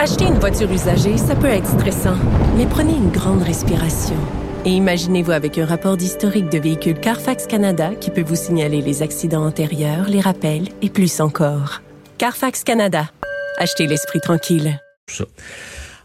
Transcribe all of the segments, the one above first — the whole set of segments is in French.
Acheter une voiture usagée, ça peut être stressant, mais prenez une grande respiration. Et imaginez-vous avec un rapport d'historique de véhicule Carfax Canada qui peut vous signaler les accidents antérieurs, les rappels et plus encore. Carfax Canada. Achetez l'esprit tranquille.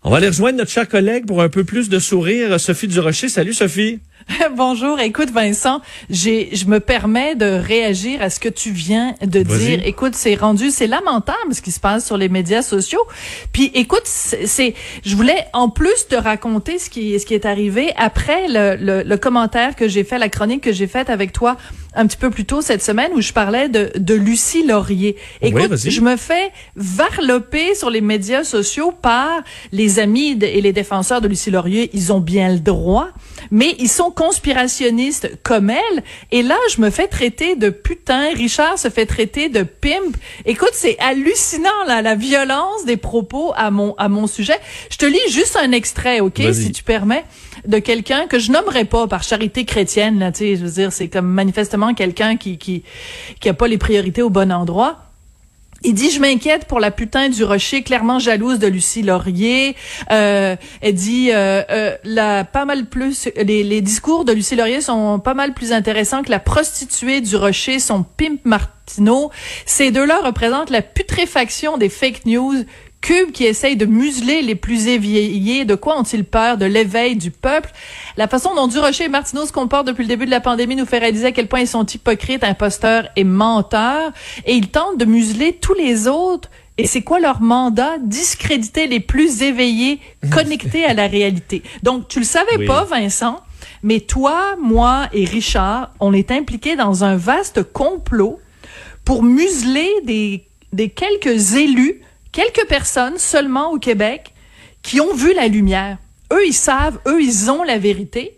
On va aller rejoindre notre cher collègue pour un peu plus de sourire, Sophie Durocher. Salut Sophie. Bonjour, écoute Vincent, j'ai je me permets de réagir à ce que tu viens de dire. Écoute, c'est rendu c'est lamentable ce qui se passe sur les médias sociaux. Puis écoute, c'est je voulais en plus te raconter ce qui ce qui est arrivé après le, le, le commentaire que j'ai fait, la chronique que j'ai faite avec toi un petit peu plus tôt cette semaine où je parlais de, de Lucie Laurier. Écoute, je me fais varloper sur les médias sociaux par les amis et les défenseurs de Lucie Laurier. Ils ont bien le droit, mais ils sont conspirationnistes comme elle. Et là, je me fais traiter de putain. Richard se fait traiter de pimp. Écoute, c'est hallucinant là, la violence des propos à mon à mon sujet. Je te lis juste un extrait, ok, si tu permets, de quelqu'un que je nommerai pas par charité chrétienne. Là, tu sais, je veux dire, c'est comme manifestement quelqu'un qui qui qui a pas les priorités au bon endroit. Il dit, je m'inquiète pour la putain du rocher, clairement jalouse de Lucie Laurier. Euh, elle dit, euh, euh, pas mal plus, les, les, discours de Lucie Laurier sont pas mal plus intéressants que la prostituée du rocher, son pimp Martineau. Ces deux-là représentent la putréfaction des fake news Cube qui essaye de museler les plus éveillés. De quoi ont-ils peur? De l'éveil du peuple? La façon dont Durocher et Martineau se comportent depuis le début de la pandémie nous fait réaliser à quel point ils sont hypocrites, imposteurs et menteurs. Et ils tentent de museler tous les autres. Et c'est quoi leur mandat? Discréditer les plus éveillés, connectés à la réalité. Donc, tu le savais pas, Vincent, mais toi, moi et Richard, on est impliqués dans un vaste complot pour museler des, des quelques élus quelques personnes seulement au Québec qui ont vu la lumière. Eux, ils savent, eux, ils ont la vérité.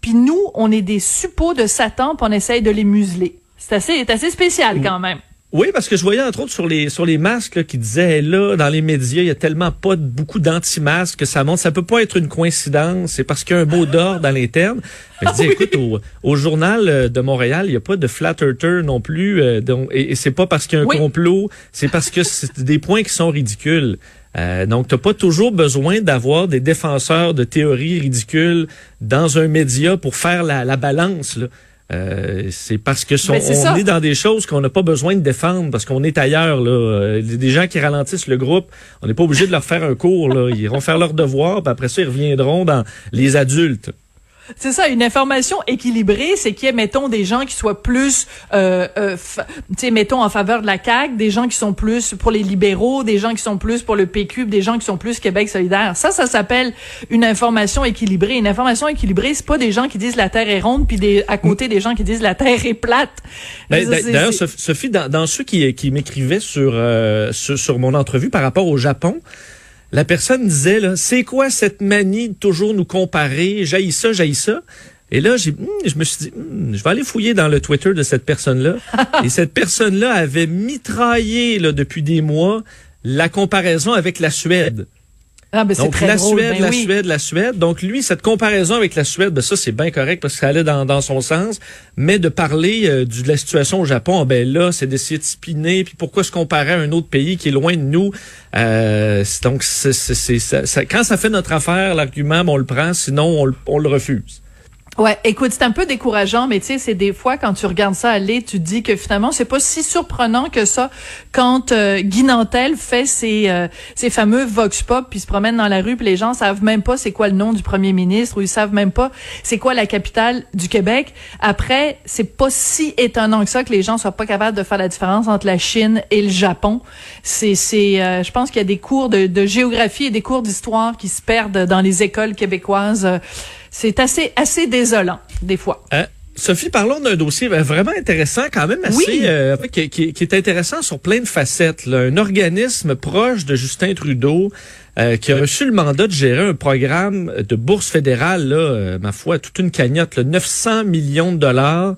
Puis nous, on est des suppôts de Satan, puis on essaye de les museler. C'est assez, assez spécial quand même. Oui, parce que je voyais entre autres sur les sur les masques qui disaient là dans les médias, il y a tellement pas de, beaucoup d'anti-masques que ça montre. Ça peut pas être une coïncidence. C'est parce qu'il y a un mot d'or dans l'interne. Je dis, écoute, au, journal euh, de Montréal, il y a pas de flat earther non plus. Euh, donc, et, c'est pas parce qu'il y a un complot, c'est parce que c'est des points qui sont ridicules. Euh, donc, tu pas toujours besoin d'avoir des défenseurs de théories ridicules dans un média pour faire la, la balance. Là. Euh, c'est parce que ben, on est dans des choses qu'on n'a pas besoin de défendre parce qu'on est ailleurs. Là. Euh, des gens qui ralentissent le groupe, on n'est pas obligé de leur faire un cours. Là. Ils iront faire leur devoir, puis après ça, ils reviendront dans les adultes. C'est ça, une information équilibrée, c'est qu'il y ait, mettons, des gens qui soient plus, euh, euh tu sais, mettons, en faveur de la CAQ, des gens qui sont plus pour les libéraux, des gens qui sont plus pour le PQ, des gens qui sont plus Québec solidaire. Ça, ça s'appelle une information équilibrée. Une information équilibrée, c'est pas des gens qui disent la Terre est ronde, puis des, à côté des gens qui disent la Terre est plate. Ben, d'ailleurs, Sophie, dans, dans, ceux qui, qui m'écrivaient sur, euh, sur, sur mon entrevue par rapport au Japon, la personne disait, là, c'est quoi cette manie de toujours nous comparer, jaillit ça, jaillit ça. Et là, j'ai, hmm, je me suis dit, hmm, je vais aller fouiller dans le Twitter de cette personne-là. et cette personne-là avait mitraillé là, depuis des mois la comparaison avec la Suède. Ah, ben Donc, la Suède, ben la Suède, la Suède. Donc, lui, cette comparaison avec la Suède, ben, ça, c'est bien correct parce que ça allait dans, dans son sens. Mais de parler euh, de la situation au Japon, ben là, c'est d'essayer de spiner. Puis pourquoi se comparer à un autre pays qui est loin de nous? Euh, donc, c'est, ça, quand ça fait notre affaire, l'argument, ben, on le prend. Sinon, on, on le refuse. Ouais, écoute, c'est un peu décourageant, mais tu sais, c'est des fois quand tu regardes ça aller, tu te dis que finalement c'est pas si surprenant que ça quand euh, fait ses euh, ses fameux vox pop puis se promène dans la rue puis les gens savent même pas c'est quoi le nom du premier ministre ou ils savent même pas c'est quoi la capitale du Québec. Après, c'est pas si étonnant que ça que les gens soient pas capables de faire la différence entre la Chine et le Japon. C'est c'est euh, je pense qu'il y a des cours de, de géographie et des cours d'histoire qui se perdent dans les écoles québécoises c'est assez, assez désolant, des fois. Hein? Sophie, parlons d'un dossier ben, vraiment intéressant, quand même assez, euh, qui, qui, est intéressant sur plein de facettes. Là. Un organisme proche de Justin Trudeau euh, qui a reçu le mandat de gérer un programme de bourse fédérale, là, euh, ma foi, toute une cagnotte, là, 900 millions de dollars.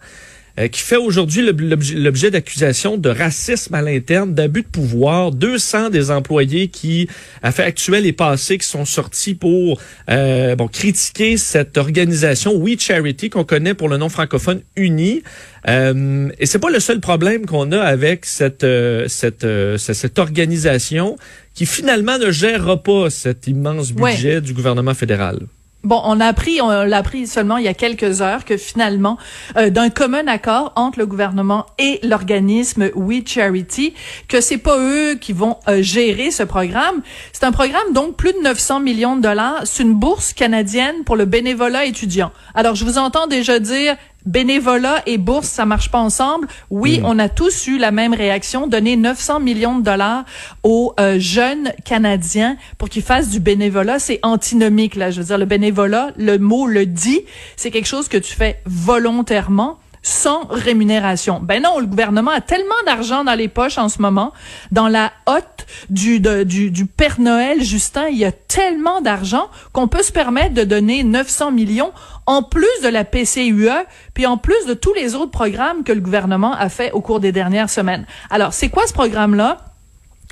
Euh, qui fait aujourd'hui l'objet d'accusations de racisme à l'interne, d'abus de pouvoir. 200 des employés qui, à fait actuel et passé, qui sont sortis pour euh, bon critiquer cette organisation We Charity qu'on connaît pour le nom francophone Uni. Euh, et c'est pas le seul problème qu'on a avec cette euh, cette cette organisation qui finalement ne gérera pas cet immense budget du gouvernement fédéral. Bon, on a appris, on l'a appris seulement il y a quelques heures que finalement, euh, d'un commun accord entre le gouvernement et l'organisme We Charity, que c'est pas eux qui vont euh, gérer ce programme. C'est un programme donc plus de 900 millions de dollars. C'est une bourse canadienne pour le bénévolat étudiant. Alors je vous entends déjà dire bénévolat et bourse, ça marche pas ensemble. Oui, mm. on a tous eu la même réaction, donner 900 millions de dollars aux euh, jeunes Canadiens pour qu'ils fassent du bénévolat, c'est antinomique là, je veux dire le bénévolat, le mot le dit, c'est quelque chose que tu fais volontairement sans rémunération. Ben non, le gouvernement a tellement d'argent dans les poches en ce moment. Dans la hotte du, du, Père Noël, Justin, il y a tellement d'argent qu'on peut se permettre de donner 900 millions en plus de la PCUE, puis en plus de tous les autres programmes que le gouvernement a fait au cours des dernières semaines. Alors, c'est quoi ce programme-là?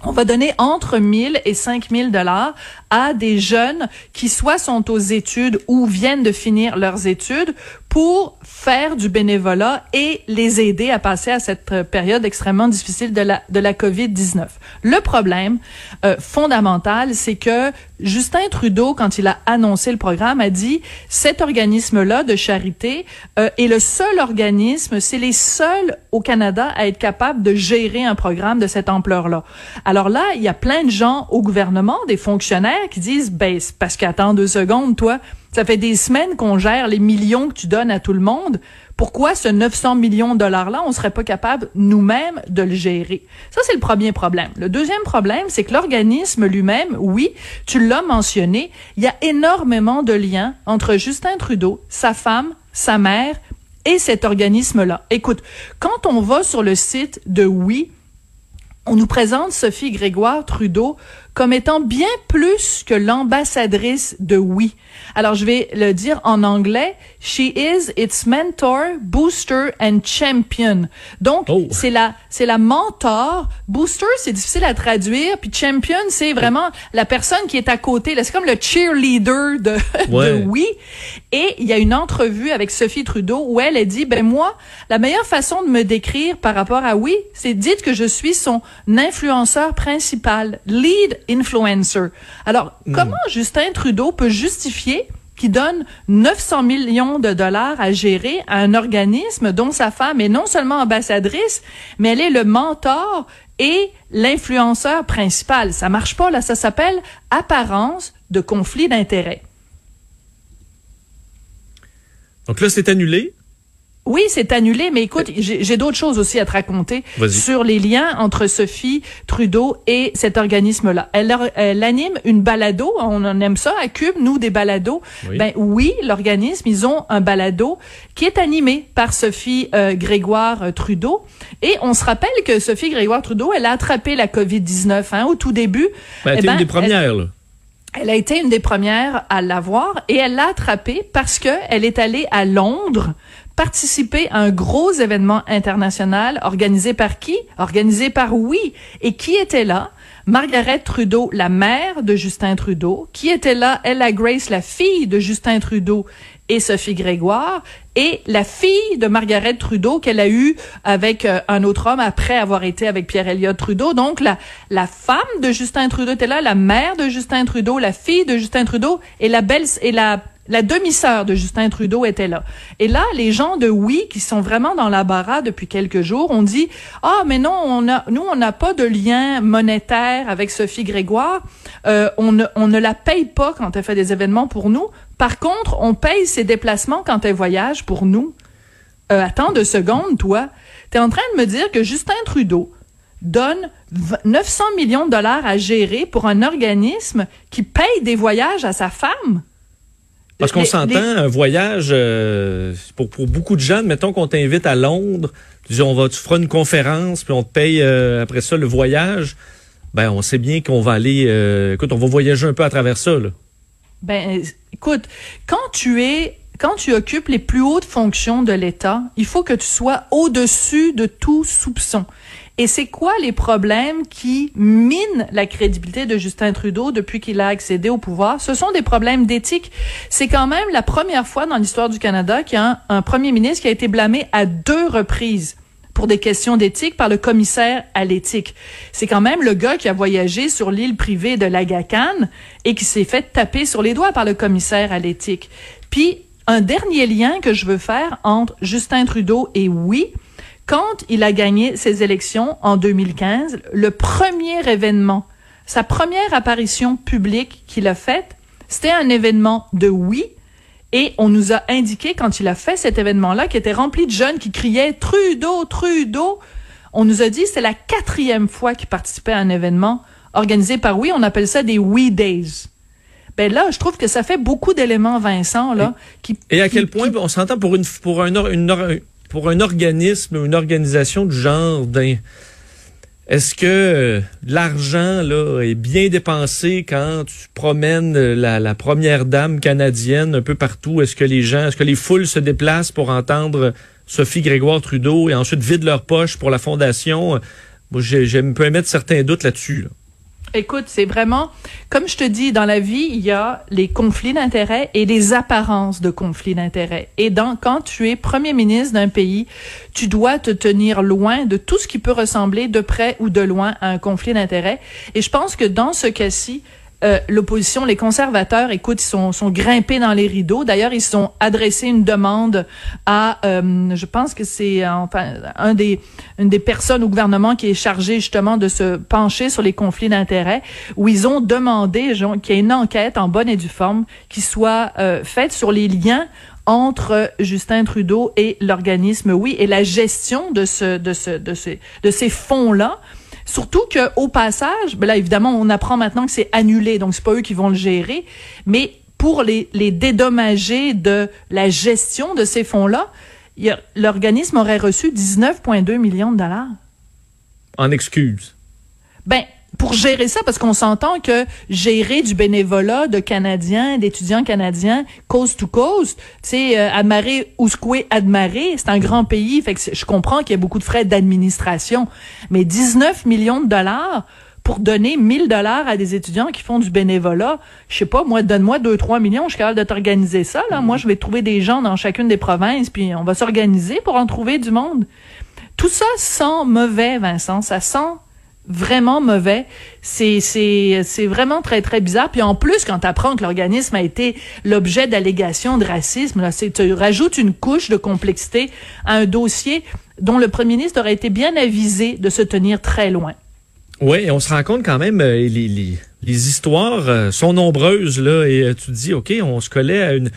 on va donner entre 1000 et 5000 dollars à des jeunes qui soit sont aux études ou viennent de finir leurs études pour faire du bénévolat et les aider à passer à cette période extrêmement difficile de la de la Covid-19. Le problème euh, fondamental, c'est que Justin Trudeau quand il a annoncé le programme a dit cet organisme là de charité euh, est le seul organisme, c'est les seuls au Canada à être capable de gérer un programme de cette ampleur-là. Alors là, il y a plein de gens au gouvernement, des fonctionnaires qui disent, ben, parce qu'attends deux secondes, toi, ça fait des semaines qu'on gère les millions que tu donnes à tout le monde. Pourquoi ce 900 millions de dollars-là, on serait pas capable nous-mêmes de le gérer? Ça, c'est le premier problème. Le deuxième problème, c'est que l'organisme lui-même, oui, tu l'as mentionné, il y a énormément de liens entre Justin Trudeau, sa femme, sa mère et cet organisme-là. Écoute, quand on va sur le site de Oui, on nous présente Sophie Grégoire Trudeau comme étant bien plus que l'ambassadrice de oui. Alors je vais le dire en anglais, she is its mentor, booster and champion. Donc oh. c'est la c'est la mentor, booster c'est difficile à traduire puis champion c'est vraiment la personne qui est à côté, c'est comme le cheerleader de, de oui. Et il y a une entrevue avec Sophie Trudeau où elle a dit ben moi la meilleure façon de me décrire par rapport à oui, c'est dites que je suis son influenceur principal, lead influencer. Alors, hmm. comment Justin Trudeau peut justifier qu'il donne 900 millions de dollars à gérer à un organisme dont sa femme est non seulement ambassadrice, mais elle est le mentor et l'influenceur principal? Ça marche pas, là. Ça s'appelle apparence de conflit d'intérêts. Donc là, c'est annulé. Oui, c'est annulé, mais écoute, j'ai d'autres choses aussi à te raconter sur les liens entre Sophie Trudeau et cet organisme-là. Elle, elle, anime une balado, on en aime ça à Cube, nous des balados. Oui. Ben oui, l'organisme, ils ont un balado qui est animé par Sophie euh, Grégoire euh, Trudeau. Et on se rappelle que Sophie Grégoire Trudeau, elle a attrapé la COVID-19 hein, au tout début. Ben, elle eh une ben, des premières. là. Elle a été une des premières à l'avoir et elle l'a attrapé parce que elle est allée à Londres participer à un gros événement international organisé par qui? Organisé par oui. Et qui était là? Margaret Trudeau, la mère de Justin Trudeau, qui était là, Ella Grace, la fille de Justin Trudeau et Sophie Grégoire, et la fille de Margaret Trudeau qu'elle a eue avec euh, un autre homme après avoir été avec Pierre Elliott Trudeau. Donc, la, la femme de Justin Trudeau était là, la mère de Justin Trudeau, la fille de Justin Trudeau et la belle, et la la demi-sœur de Justin Trudeau était là. Et là, les gens de oui, qui sont vraiment dans la barra depuis quelques jours, ont dit ah mais non, nous on n'a pas de lien monétaire avec Sophie Grégoire. Euh, on, ne, on ne la paye pas quand elle fait des événements pour nous. Par contre, on paye ses déplacements quand elle voyage pour nous. Euh, attends deux secondes, toi. T'es en train de me dire que Justin Trudeau donne 900 millions de dollars à gérer pour un organisme qui paye des voyages à sa femme? Parce qu'on s'entend, un voyage, euh, pour, pour beaucoup de jeunes, mettons qu'on t'invite à Londres, tu dis on va, tu feras une conférence, puis on te paye euh, après ça le voyage. Ben, on sait bien qu'on va aller, euh, écoute, on va voyager un peu à travers ça, là. Ben, écoute, quand tu es quand tu occupes les plus hautes fonctions de l'État, il faut que tu sois au-dessus de tout soupçon. Et c'est quoi les problèmes qui minent la crédibilité de Justin Trudeau depuis qu'il a accédé au pouvoir? Ce sont des problèmes d'éthique. C'est quand même la première fois dans l'histoire du Canada qu'il y a un, premier ministre qui a été blâmé à deux reprises pour des questions d'éthique par le commissaire à l'éthique. C'est quand même le gars qui a voyagé sur l'île privée de l'Agacan et qui s'est fait taper sur les doigts par le commissaire à l'éthique. Puis, un dernier lien que je veux faire entre Justin Trudeau et oui, quand il a gagné ses élections en 2015, le premier événement, sa première apparition publique qu'il a faite, c'était un événement de oui, et on nous a indiqué quand il a fait cet événement-là, qui était rempli de jeunes qui criaient Trudeau, Trudeau, on nous a dit c'est la quatrième fois qu'il participait à un événement organisé par oui, on appelle ça des We Days. Ben là, je trouve que ça fait beaucoup d'éléments, Vincent, là. Et, qui, et à quel point on s'entend pour une pour un, une, pour un organisme ou une organisation du genre est-ce que euh, l'argent là est bien dépensé quand tu promènes la, la, première dame canadienne un peu partout? Est-ce que les gens, est-ce que les foules se déplacent pour entendre Sophie Grégoire Trudeau et ensuite vident leur poche pour la fondation? Moi, j'ai, j'ai peux émettre certains doutes là-dessus. Là. Écoute, c'est vraiment, comme je te dis, dans la vie, il y a les conflits d'intérêts et les apparences de conflits d'intérêts. Et dans, quand tu es premier ministre d'un pays, tu dois te tenir loin de tout ce qui peut ressembler de près ou de loin à un conflit d'intérêts. Et je pense que dans ce cas-ci, euh, l'opposition, les conservateurs, écoute, ils sont, sont grimpés dans les rideaux. D'ailleurs, ils ont adressé une demande à, euh, je pense que c'est enfin un des, une des personnes au gouvernement qui est chargée justement de se pencher sur les conflits d'intérêts, où ils ont demandé qu'il y ait une enquête en bonne et due forme qui soit euh, faite sur les liens entre Justin Trudeau et l'organisme Oui et la gestion de ce de ce de ces de ces fonds là Surtout que au passage, ben là évidemment on apprend maintenant que c'est annulé, donc c'est pas eux qui vont le gérer, mais pour les, les dédommager de la gestion de ces fonds-là, l'organisme aurait reçu 19,2 millions de dollars. En excuse. Ben, pour gérer ça, parce qu'on s'entend que gérer du bénévolat de Canadiens, d'étudiants canadiens, coast to coast, tu sais, euh, Admaré, Ouskoué, Admaré, c'est un grand pays, fait que je comprends qu'il y a beaucoup de frais d'administration, mais 19 millions de dollars pour donner 1000 dollars à des étudiants qui font du bénévolat, je sais pas, moi, donne-moi 2-3 millions, je suis capable de t'organiser ça. Moi, je vais trouver des gens dans chacune des provinces, puis on va s'organiser pour en trouver du monde. Tout ça sent mauvais, Vincent, ça sent vraiment mauvais. C'est c'est c'est vraiment très très bizarre. Puis en plus, quand tu apprends que l'organisme a été l'objet d'allégations de racisme, là, c'est tu rajoutes une couche de complexité à un dossier dont le premier ministre aurait été bien avisé de se tenir très loin. Oui, on se rend compte quand même euh, les histoires euh, sont nombreuses là et euh, tu te dis OK, on se collait à une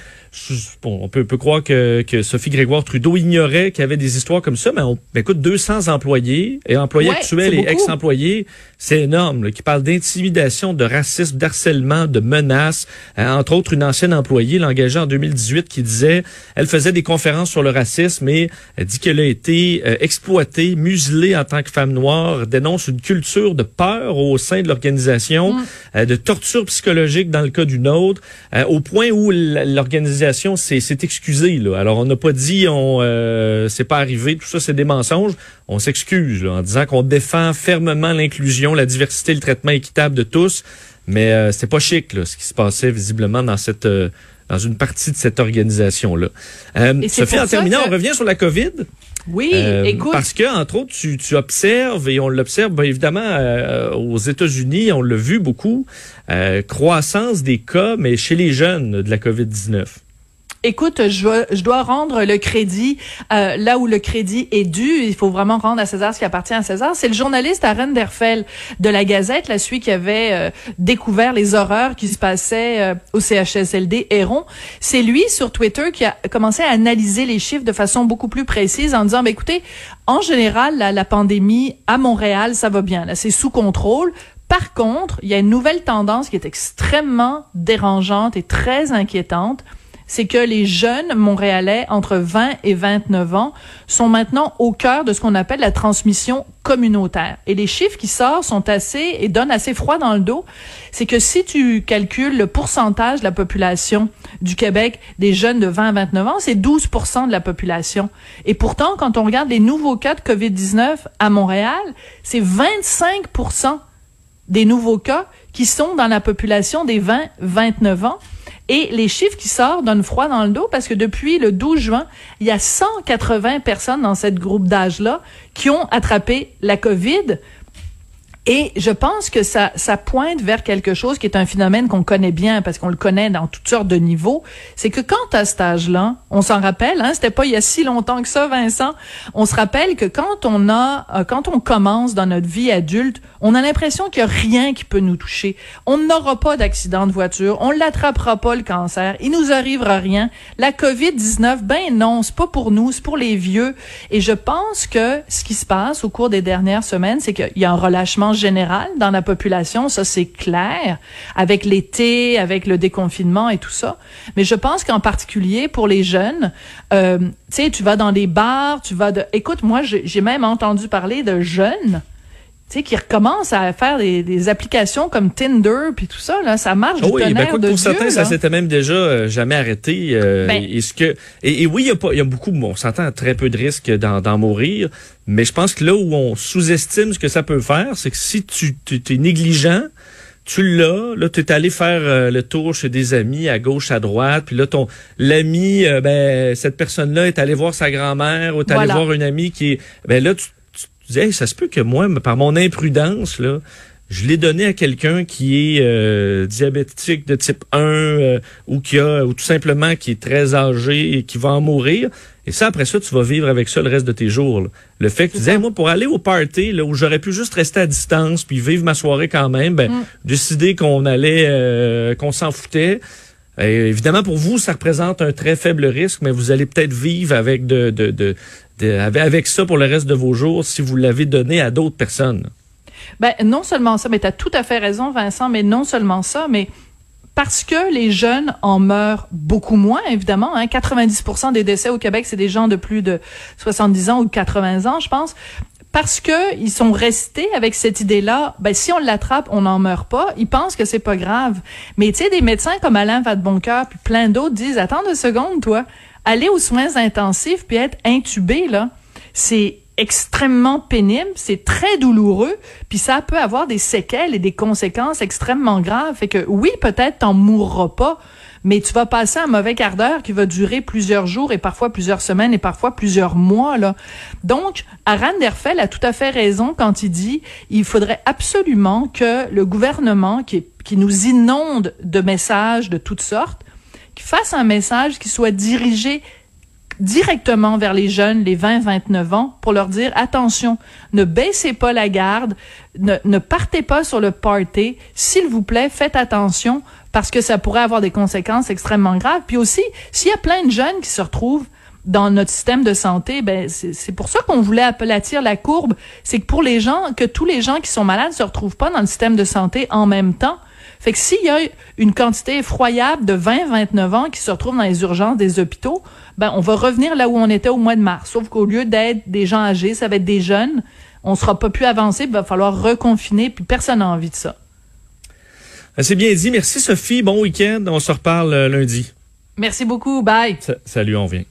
bon, on peut, peut croire que, que Sophie Grégoire Trudeau ignorait qu'il y avait des histoires comme ça, mais on ben, écoute 200 employés et employés actuels et ex-employés, c'est énorme, qui parlent d'intimidation, de racisme, d'harcèlement, de menaces. Euh, entre autres, une ancienne employée l'engagée en 2018 qui disait, elle faisait des conférences sur le racisme et elle dit qu'elle a été euh, exploitée, muselée en tant que femme noire, dénonce une culture de peur au sein de l'organisation, mm. Euh, de torture psychologique dans le cas d'une autre, au point où l'organisation s'est excusé. Là. Alors, on n'a pas dit on euh, c'est pas arrivé, tout ça, c'est des mensonges. On s'excuse en disant qu'on défend fermement l'inclusion, la diversité, le traitement équitable de tous. Mais euh, c'est pas chic là, ce qui se passait visiblement dans cette euh, dans une partie de cette organisation-là. Euh, Sophie, en terminant, on revient sur la COVID. Oui, écoute. Parce que, entre autres, tu, tu observes, et on l'observe ben, évidemment aux États-Unis, on l'a vu beaucoup, croissance des cas, mais chez les jeunes de la COVID-19. Écoute, je, je dois rendre le crédit euh, là où le crédit est dû. Il faut vraiment rendre à César ce qui appartient à César. C'est le journaliste Aaron Derfel de la Gazette, la celui qui avait euh, découvert les horreurs qui se passaient euh, au CHSLD Héron. C'est lui sur Twitter qui a commencé à analyser les chiffres de façon beaucoup plus précise en disant, ben, écoutez, en général, la, la pandémie à Montréal, ça va bien. Là, c'est sous contrôle. Par contre, il y a une nouvelle tendance qui est extrêmement dérangeante et très inquiétante c'est que les jeunes montréalais entre 20 et 29 ans sont maintenant au cœur de ce qu'on appelle la transmission communautaire. Et les chiffres qui sortent sont assez et donnent assez froid dans le dos. C'est que si tu calcules le pourcentage de la population du Québec des jeunes de 20 à 29 ans, c'est 12% de la population. Et pourtant, quand on regarde les nouveaux cas de COVID-19 à Montréal, c'est 25% des nouveaux cas qui sont dans la population des 20-29 ans. Et les chiffres qui sortent donnent froid dans le dos parce que depuis le 12 juin, il y a 180 personnes dans cette groupe d'âge-là qui ont attrapé la COVID. Et je pense que ça, ça pointe vers quelque chose qui est un phénomène qu'on connaît bien parce qu'on le connaît dans toutes sortes de niveaux. C'est que quand à cet âge-là, on s'en rappelle, hein, c'était pas il y a si longtemps que ça, Vincent, on se rappelle que quand on a, euh, quand on commence dans notre vie adulte, on a l'impression qu'il y a rien qui peut nous toucher. On n'aura pas d'accident de voiture, on l'attrapera pas le cancer, il nous arrivera rien. La COVID-19, ben non, c'est pas pour nous, c'est pour les vieux. Et je pense que ce qui se passe au cours des dernières semaines, c'est qu'il y a un relâchement général dans la population, ça c'est clair, avec l'été, avec le déconfinement et tout ça. Mais je pense qu'en particulier pour les jeunes, euh, tu sais, tu vas dans des bars, tu vas de... Écoute, moi, j'ai même entendu parler de jeunes tu sais, qui recommencent à faire des, applications comme Tinder puis tout ça là, ça marche du oui, ben, de pour certains, ça s'était même déjà euh, jamais arrêté. Euh, ben et, ce que et, oui, il y a pas, il y a beaucoup, bon, on s'entend très peu de risques d'en mourir, mais je pense que là où on sous-estime ce que ça peut faire, c'est que si tu, tu es négligent, tu l'as, là, tu es allé faire euh, le tour chez des amis à gauche, à droite, puis là, ton l'ami, ben, cette personne-là est allée voir sa grand-mère ou est allé voir une amie qui est. Ben là, tu ça se peut que moi, par mon imprudence, là, je l'ai donné à quelqu'un qui est euh, diabétique de type 1 euh, ou qui a ou tout simplement qui est très âgé et qui va en mourir. Et ça, après ça, tu vas vivre avec ça le reste de tes jours. Le fait que tu disais, moi, pour aller au party, là, où j'aurais pu juste rester à distance puis vivre ma soirée quand même, ben, mm. décider qu'on allait, euh, qu'on s'en foutait. Évidemment, pour vous, ça représente un très faible risque, mais vous allez peut-être vivre avec de, ça pour le reste de vos jours si vous l'avez donné à d'autres personnes. Ben, non seulement ça, mais tu as tout à fait raison, Vincent, mais non seulement ça, mais parce que les jeunes en meurent beaucoup moins, évidemment. Hein, 90% des décès au Québec, c'est des gens de plus de 70 ans ou 80 ans, je pense. Parce que ils sont restés avec cette idée-là, ben si on l'attrape, on n'en meurt pas. Ils pensent que c'est pas grave. Mais tu sais, des médecins comme Alain Vadeboncoeur puis plein d'autres disent attends deux secondes, toi aller aux soins intensifs puis être intubé là, c'est extrêmement pénible, c'est très douloureux, puis ça peut avoir des séquelles et des conséquences extrêmement graves. Fait que oui, peut-être t'en mourras pas, mais tu vas passer un mauvais quart d'heure qui va durer plusieurs jours et parfois plusieurs semaines et parfois plusieurs mois là. Donc, Aran Derfel a tout à fait raison quand il dit il faudrait absolument que le gouvernement qui, nous inonde de messages de toutes sortes fasse un message qui soit dirigé directement vers les jeunes, les 20-29 ans, pour leur dire attention, ne baissez pas la garde, ne, ne partez pas sur le party, s'il vous plaît, faites attention parce que ça pourrait avoir des conséquences extrêmement graves. Puis aussi, s'il y a plein de jeunes qui se retrouvent dans notre système de santé, ben c'est pour ça qu'on voulait aplatir la courbe, c'est que pour les gens, que tous les gens qui sont malades se retrouvent pas dans le système de santé en même temps. Fait que s'il y a une quantité effroyable de 20-29 ans qui se retrouvent dans les urgences des hôpitaux, ben on va revenir là où on était au mois de mars. Sauf qu'au lieu d'être des gens âgés, ça va être des jeunes. On sera pas plus avancé, il va falloir reconfiner, puis personne n'a envie de ça. C'est bien dit. Merci Sophie. Bon week-end. On se reparle euh, lundi. Merci beaucoup. Bye. salut, on vient.